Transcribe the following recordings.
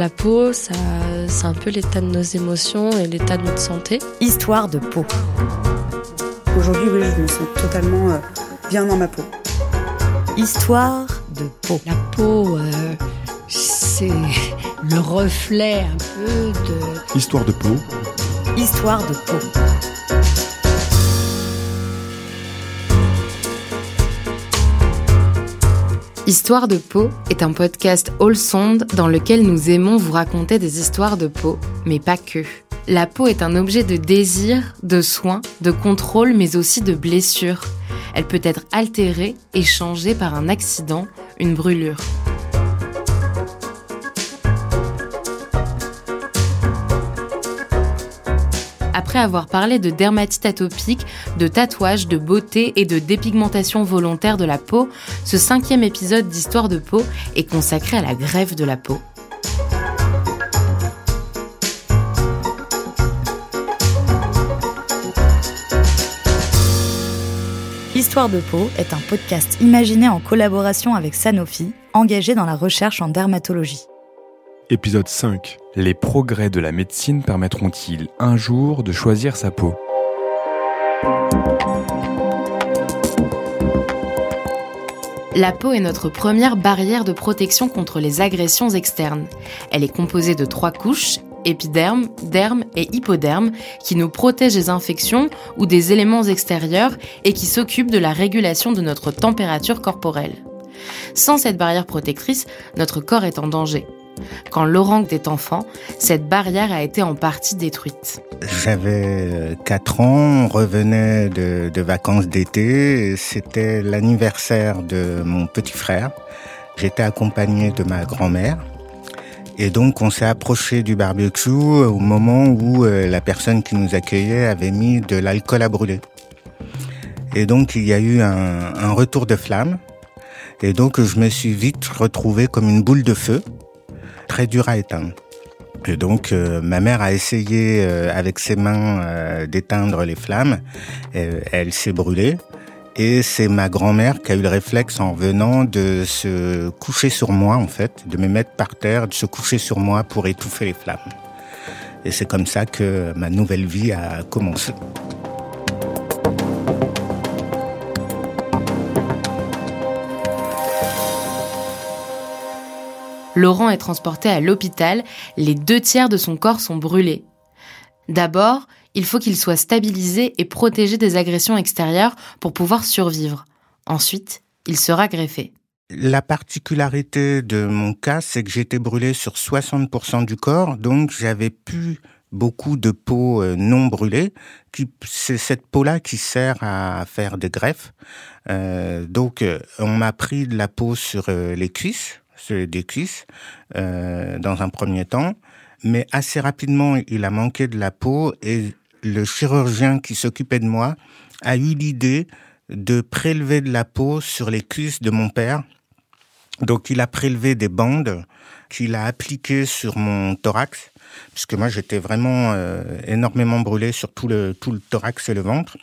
la peau, ça, c'est un peu l'état de nos émotions et l'état de notre santé. Histoire de peau. Aujourd'hui, oui, je me sens totalement euh, bien dans ma peau. Histoire de peau. La peau, euh, c'est le reflet un peu de... Histoire de peau. Histoire de peau. Histoire de peau est un podcast all sound dans lequel nous aimons vous raconter des histoires de peau, mais pas que. La peau est un objet de désir, de soin, de contrôle, mais aussi de blessure. Elle peut être altérée et changée par un accident, une brûlure. Après avoir parlé de dermatite atopique, de tatouage, de beauté et de dépigmentation volontaire de la peau, ce cinquième épisode d'Histoire de peau est consacré à la grève de la peau. Histoire de peau est un podcast imaginé en collaboration avec Sanofi, engagé dans la recherche en dermatologie. Épisode 5. Les progrès de la médecine permettront-ils un jour de choisir sa peau? La peau est notre première barrière de protection contre les agressions externes. Elle est composée de trois couches, épiderme, derme et hypoderme, qui nous protègent des infections ou des éléments extérieurs et qui s'occupent de la régulation de notre température corporelle. Sans cette barrière protectrice, notre corps est en danger. Quand Laurent était enfant, cette barrière a été en partie détruite. J'avais 4 ans, on revenait de, de vacances d'été, c'était l'anniversaire de mon petit frère. J'étais accompagné de ma grand-mère. Et donc on s'est approché du barbecue au moment où euh, la personne qui nous accueillait avait mis de l'alcool à brûler. Et donc il y a eu un, un retour de flamme. Et donc je me suis vite retrouvé comme une boule de feu très dur à éteindre. Et donc, euh, ma mère a essayé euh, avec ses mains euh, d'éteindre les flammes. elle s'est brûlée. Et c'est ma grand-mère qui a eu le réflexe en venant de se coucher sur moi, en fait, de me mettre par terre, de se coucher sur moi pour étouffer les flammes. Et c'est comme ça que ma nouvelle vie a commencé. Laurent est transporté à l'hôpital, les deux tiers de son corps sont brûlés. D'abord, il faut qu'il soit stabilisé et protégé des agressions extérieures pour pouvoir survivre. Ensuite, il sera greffé. La particularité de mon cas, c'est que j'étais brûlé sur 60% du corps, donc j'avais plus beaucoup de peau euh, non brûlée. C'est cette peau-là qui sert à faire des greffes. Euh, donc, euh, on m'a pris de la peau sur les cuisses, des cuisses euh, dans un premier temps, mais assez rapidement, il a manqué de la peau et le chirurgien qui s'occupait de moi a eu l'idée de prélever de la peau sur les cuisses de mon père. Donc il a prélevé des bandes qu'il a appliquées sur mon thorax, puisque moi j'étais vraiment euh, énormément brûlé sur tout le, tout le thorax et le ventre.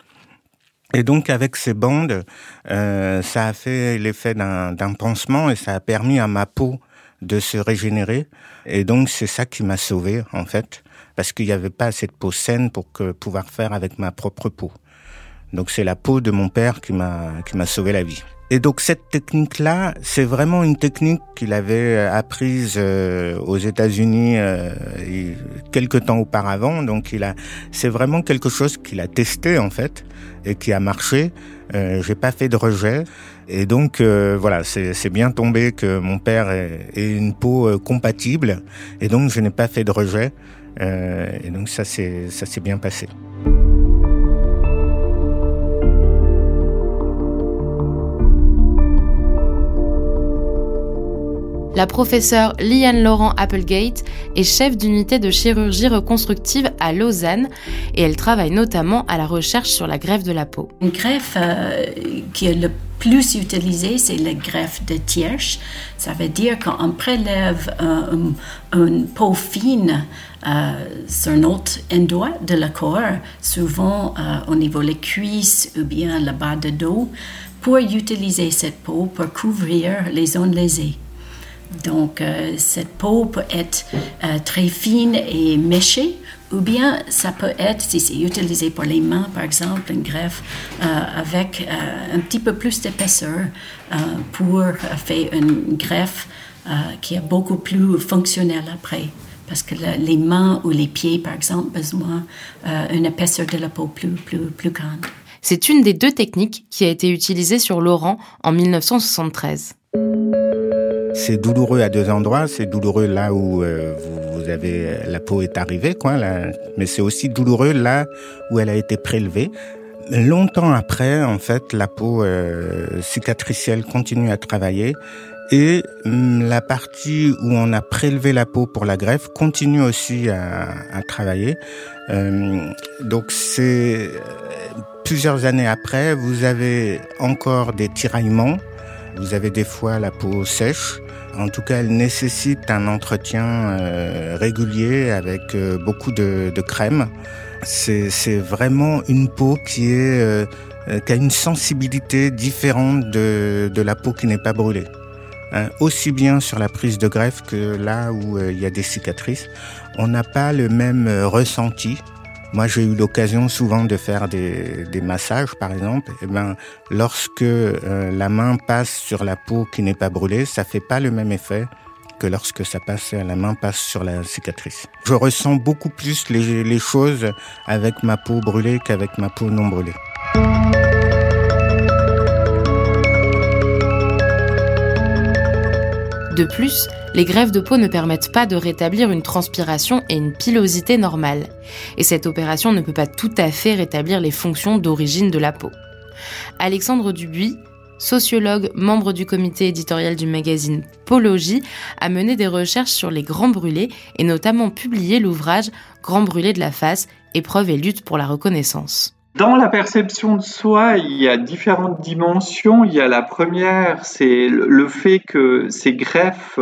Et donc avec ces bandes, euh, ça a fait l'effet d'un pansement et ça a permis à ma peau de se régénérer. Et donc c'est ça qui m'a sauvé en fait, parce qu'il n'y avait pas assez de peau saine pour que, pouvoir faire avec ma propre peau. Donc c'est la peau de mon père qui m'a qui m'a sauvé la vie. Et donc cette technique-là, c'est vraiment une technique qu'il avait euh, apprise euh, aux États-Unis euh, quelques temps auparavant. Donc il a, c'est vraiment quelque chose qu'il a testé en fait et qui a marché. Euh, J'ai pas fait de rejet. Et donc euh, voilà, c'est bien tombé que mon père ait, une peau compatible. Et donc je n'ai pas fait de rejet. et donc ça c'est ça s'est bien passé. La professeure Liane Laurent Applegate est chef d'unité de chirurgie reconstructive à Lausanne et elle travaille notamment à la recherche sur la greffe de la peau. Une greffe euh, qui est le plus utilisée, c'est la greffe de Thiersch. Ça veut dire qu'on prélève euh, une peau fine euh, sur un autre endroit de la corps, souvent au niveau des cuisses ou bien le bas de dos, pour utiliser cette peau pour couvrir les zones lésées. Donc, euh, cette peau peut être euh, très fine et méchée, ou bien ça peut être, si c'est utilisé pour les mains, par exemple, une greffe euh, avec un petit peu plus d'épaisseur pour faire une greffe qui est beaucoup plus fonctionnelle après. Parce que les mains ou les pieds, par exemple, besoin d'une épaisseur de la peau plus, plus, plus grande. C'est une des deux techniques qui a été utilisée sur Laurent en 1973. C'est douloureux à deux endroits. C'est douloureux là où euh, vous, avez la peau est arrivée, quoi. mais c'est aussi douloureux là où elle a été prélevée. Longtemps après, en fait, la peau euh, cicatricielle continue à travailler et hum, la partie où on a prélevé la peau pour la greffe continue aussi à, à travailler. Euh, donc c'est plusieurs années après, vous avez encore des tiraillements. Vous avez des fois la peau sèche. En tout cas, elle nécessite un entretien euh, régulier avec euh, beaucoup de, crème. C'est vraiment une peau qui euh, a une sensibilité différente de, de la peau qui n'est pas brûlée. Hein, aussi bien sur la prise de greffe que là où il y a des cicatrices, on n'a pas le même ressenti moi, j'ai eu l'occasion souvent de faire des, massages, par exemple. Et eh ben, lorsque euh, la main passe sur la peau qui n'est pas brûlée, ça fait pas le même effet que lorsque ça passe, la main passe sur la cicatrice. Je ressens beaucoup plus les choses avec ma peau brûlée qu'avec ma peau non brûlée. De plus, les greffes de peau ne permettent pas de rétablir une transpiration et une pilosité normale. Et cette opération ne peut pas tout à fait rétablir les fonctions d'origine de la peau. Alexandre Dubuis, sociologue, membre du comité éditorial du magazine Pologie, a mené des recherches sur les grands brûlés et notamment publié l'ouvrage Grands brûlés de la face, épreuve et lutte pour la reconnaissance. Dans la perception de soi, il y a différentes dimensions. Il y a la première, c'est le fait que ces greffes,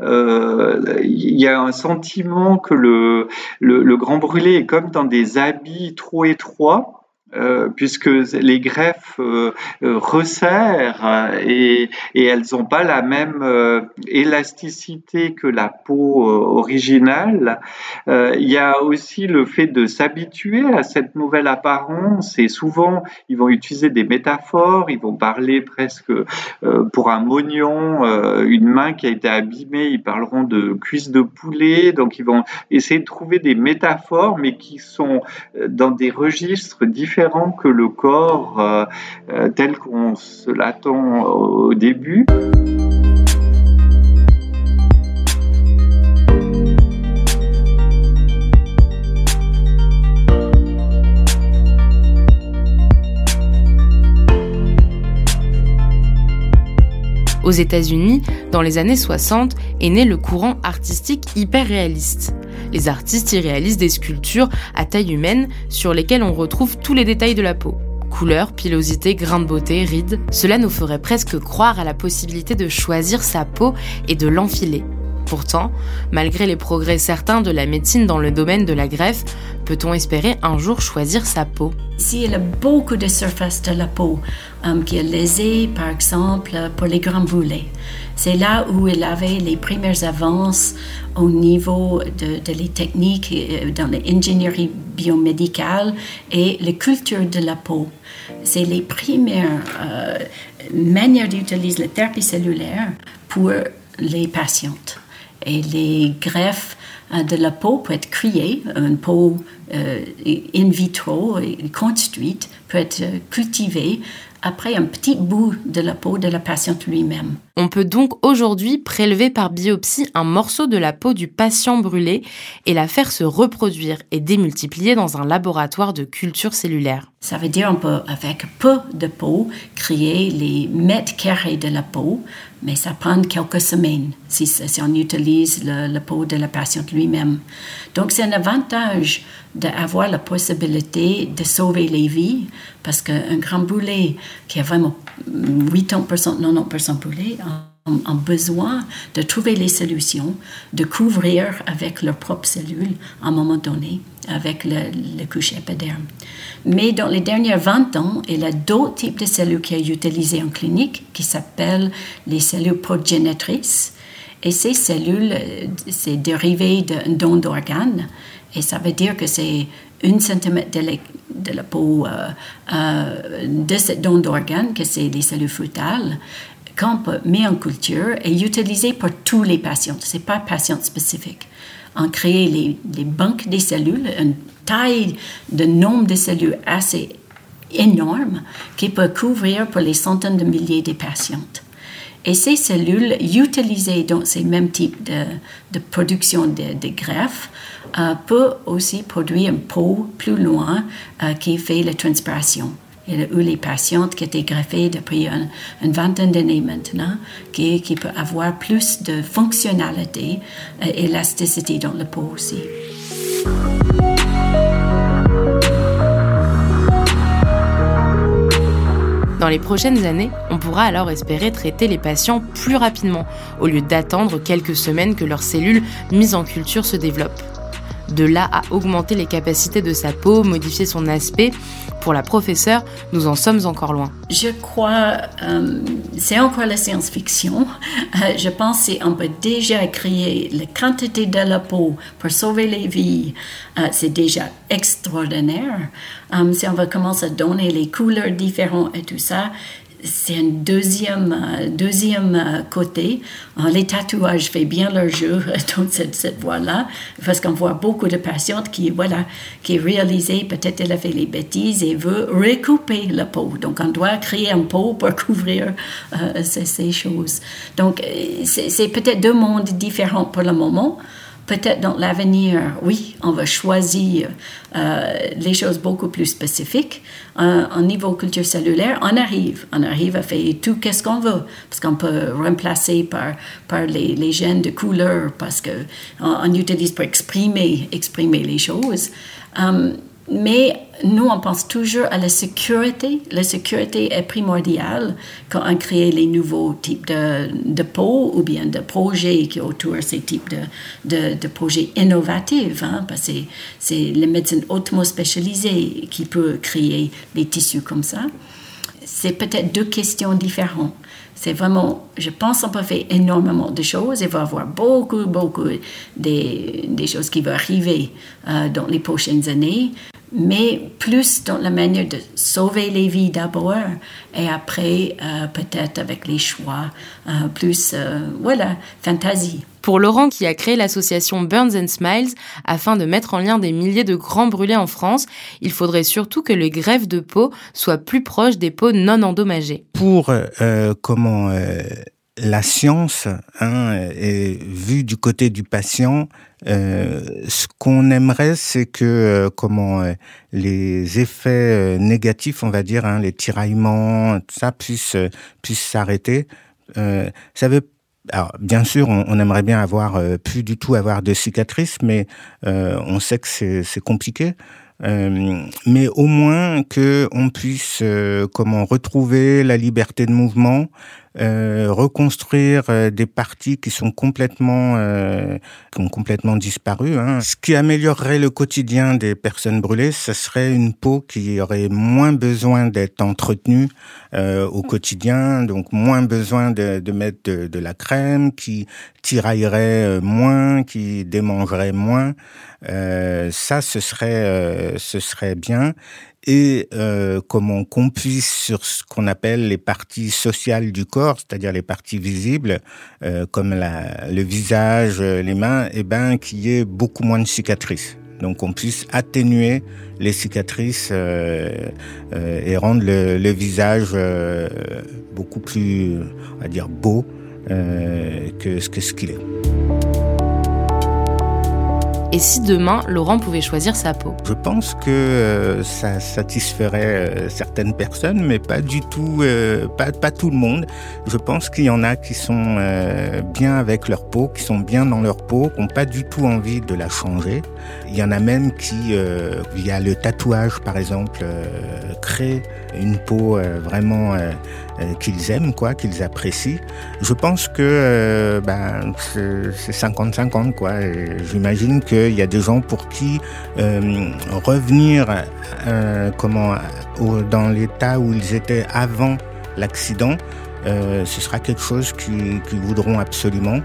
euh, il y a un sentiment que le, grand brûlé est comme dans des habits trop étroits euh, puisque les greffes euh, euh, resserrent et, elles n'ont pas la même élasticité que la peau originale. Il y a aussi le fait de s'habituer à cette nouvelle apparence et souvent ils vont utiliser des métaphores, ils vont parler presque pour un mognon, une main qui a été abîmée, ils parleront de cuisses de poulet, donc ils vont essayer de trouver des métaphores mais qui sont dans des registres différents que le corps euh, euh, tel qu'on se l'attend au début. Aux États-Unis, dans les années 60, est né le courant artistique hyper réaliste. Les artistes y réalisent des sculptures à taille humaine sur lesquelles on retrouve tous les détails de la peau. Couleurs, pilosité, grains de beauté, rides, cela nous ferait presque croire à la possibilité de choisir sa peau et de l'enfiler. Pourtant, malgré les progrès certains de la médecine dans le domaine de la greffe, peut-on espérer un jour choisir sa peau? Si il y a beaucoup de surfaces de la peau um, qui est lésée, par exemple, pour les grands brûlés, c'est là où il avait les premières avances au niveau de, les techniques euh, dans l'ingénierie biomédicale et la culture de la peau. C'est les premières euh, manières d'utiliser la thérapie cellulaire pour les patientes et les greffes euh, de la peau peuvent être créées, une peau euh, in vitro construite peut être cultivée après un petit bout de la peau de la patiente lui-même. On peut donc aujourd'hui prélever par biopsie un morceau de la peau du patient brûlé et la faire se reproduire et démultiplier dans un laboratoire de culture cellulaire. Ça veut dire qu'on peut, avec peu de peau, créer les mètres carrés de la peau, mais ça prend quelques semaines si, on utilise la peau de la patiente lui-même. Donc c'est un avantage d'avoir la possibilité de sauver les vies parce qu'un grand brûlé qui a vraiment 80%, 90% brûlé ont, besoin de trouver les solutions, de couvrir avec leurs propres cellules à un moment donné avec le, le couche épiderme. Mais dans les dernières 20 ans, il y a d'autres types de cellules qui sont utilisées en clinique qui s'appellent les cellules progénitrices Et ces cellules, c'est dérivé d'un don d'organes. Et ça veut dire que c'est une centimètre de la, peau euh, euh, de ce don d'organes, que c'est les cellules fœtales, met en culture et utilisé pour tous les patients. Ce n'est pas patient spécifique. On crée les, banques des cellules, une taille de nombre de cellules assez énorme qui peut couvrir pour les centaines de milliers de patientes. Et ces cellules utilisées dans ces mêmes types de, production de, de greffes euh, peuvent aussi produire une peau plus loin euh, qui fait la transpiration. Eu les patientes qui étaient greffées depuis une vingtaine d'années maintenant, qui, qui peut avoir plus de fonctionnalité et élasticité dans la peau aussi. Dans les prochaines années, on pourra alors espérer traiter les patients plus rapidement, au lieu d'attendre quelques semaines que leurs cellules mises en culture se développent. De là à augmenter les capacités de sa peau, modifier son aspect, pour la professeure, nous en sommes encore loin. Je crois, euh, c'est encore la science-fiction. Euh, je pense qu'on peut déjà créer la quantité de la peau pour sauver les vies. Euh, c'est déjà extraordinaire. si on va commencer à donner les couleurs différentes et tout ça, c'est un deuxième, euh, deuxième euh, côté. Euh, les tatouages font bien leur jeu dans cette, cette voie-là, parce qu'on voit beaucoup de patientes qui, voilà, qui réalisent peut-être elle a fait les bêtises et veut recouper la peau. Donc, on doit créer un peau pour couvrir ces, ces, choses. Donc, c'est peut-être deux mondes différents pour le moment peut-être dans l'avenir, oui, on va choisir euh, les choses beaucoup plus spécifiques. Euh, au niveau culture cellulaire, on arrive, on arrive à faire tout qu'est-ce qu'on veut, parce qu'on peut remplacer par, par les, gènes de couleur, parce qu'on on utilise pour exprimer, exprimer les choses. Um, mais nous, on pense toujours à la sécurité. La sécurité est primordiale quand on crée les nouveaux types de, de peau ou bien de projets qui autour ces types de, de, projets innovatifs. Hein, parce que c'est la médecine hautement spécialisée qui peut créer des tissus comme ça. C'est peut-être deux questions différentes. C'est vraiment, je pense qu'on peut faire énormément de choses. Il va y avoir beaucoup, beaucoup des, des choses qui vont arriver euh, dans les prochaines années mais plus dans la manière de sauver les vies d'abord et après euh, peut-être avec les choix euh, plus euh, voilà fantasy. Pour Laurent qui a créé l'association Burns and Smiles afin de mettre en lien des milliers de grands brûlés en France, il faudrait surtout que les greffes de peau soient plus proches des peaux non endommagées. Pour comment la science hein, est vue du côté du patient. Euh, ce qu'on aimerait, c'est que euh, comment euh, les effets négatifs, on va dire, hein, les tiraillements, tout ça puisse puisse s'arrêter. ça veut alors, bien sûr, on, on aimerait bien avoir plus du tout avoir de cicatrices, mais on sait que c'est compliqué. Euh, mais au moins que on puisse euh, comment retrouver la liberté de mouvement, euh, reconstruire euh, des parties qui sont complètement qui ont complètement disparu. Hein. Ce qui améliorerait le quotidien des personnes brûlées, ce serait une peau qui aurait moins besoin d'être entretenue au quotidien, donc moins besoin de, de mettre de, de, la crème, qui tiraillerait moins, qui démangerait moins. ça, ce serait ce serait bien et euh, comment qu'on puisse sur ce qu'on appelle les parties sociales du corps, c'est-à-dire les parties visibles, euh, comme la, le visage, les mains, eh ben qu'il y ait beaucoup moins de cicatrices. Donc on puisse atténuer les cicatrices euh, euh et rendre le, le visage euh, beaucoup plus, on va dire, beau euh, que, que ce qu'il est. Et si demain, Laurent pouvait choisir sa peau Je pense que euh, ça satisferait euh, certaines personnes, mais pas du tout, euh, pas, pas tout le monde. Je pense qu'il y en a qui sont bien avec leur peau, qui sont bien dans leur peau, qui n'ont pas du tout envie de la changer. Il y en a même qui, via le tatouage par exemple, créent une peau vraiment euh, qu'ils aiment, quoi, qu'ils apprécient. Je pense que euh, ben, c'est 50-50, quoi. J'imagine qu'il y a des gens pour qui euh, revenir comment dans l'état où ils étaient avant l'accident, ce sera quelque chose qu'ils voudront absolument.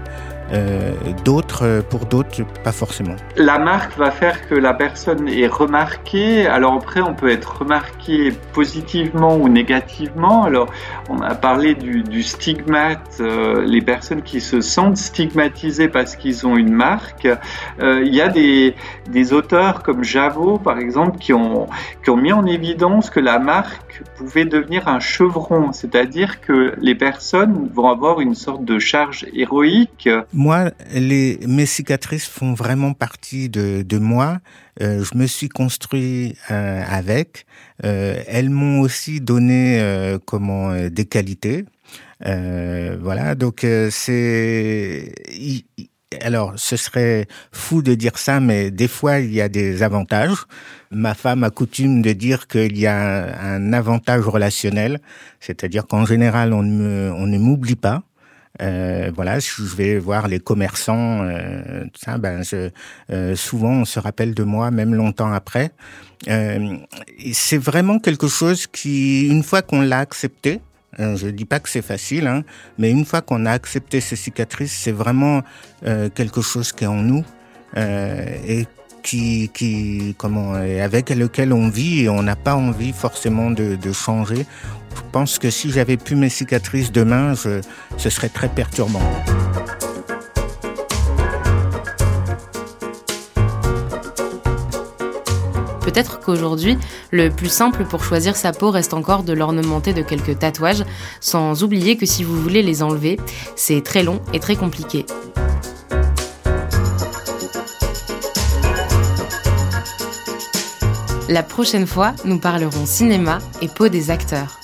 Euh, d'autres, pour d'autres, pas forcément. La marque va faire que la personne est remarquée. Alors après, on peut être remarqué positivement ou négativement. Alors, on a parlé du, stigmate, euh, les personnes qui se sentent stigmatisées parce qu'ils ont une marque. Euh, il y a des, auteurs comme Javot, par exemple, qui ont mis en évidence que la marque pouvait devenir un chevron, c'est-à-dire que les personnes vont avoir une sorte de charge héroïque. Moi, les, mes cicatrices font vraiment partie de, de moi. Euh, je me suis construit euh, avec. Euh, elles m'ont aussi donné euh, comment euh, des qualités. voilà, donc c'est alors, ce serait fou de dire ça, mais des fois, il y a des avantages. Ma femme a coutume de dire qu'il y a un, avantage relationnel, c'est-à-dire qu'en général, on ne m'oublie pas. Euh, voilà, je vais voir les commerçants, euh, ça, ben, je, euh, souvent on se rappelle de moi, même longtemps après. Euh, c'est vraiment quelque chose qui, une fois qu'on l'a accepté, euh, je dis pas que c'est facile, hein, mais une fois qu'on a accepté ces cicatrices, c'est vraiment euh, quelque chose qui est en nous euh, et qui, comment, avec lequel on vit et on n'a pas envie forcément de, de, changer. Je pense que si j'avais pu mes cicatrices demain, je, ce serait très perturbant. Peut-être qu'aujourd'hui, le plus simple pour choisir sa peau reste encore de l'ornementer de quelques tatouages, sans oublier que si vous voulez les enlever, c'est très long et très compliqué. La prochaine fois, nous parlerons cinéma et peau des acteurs.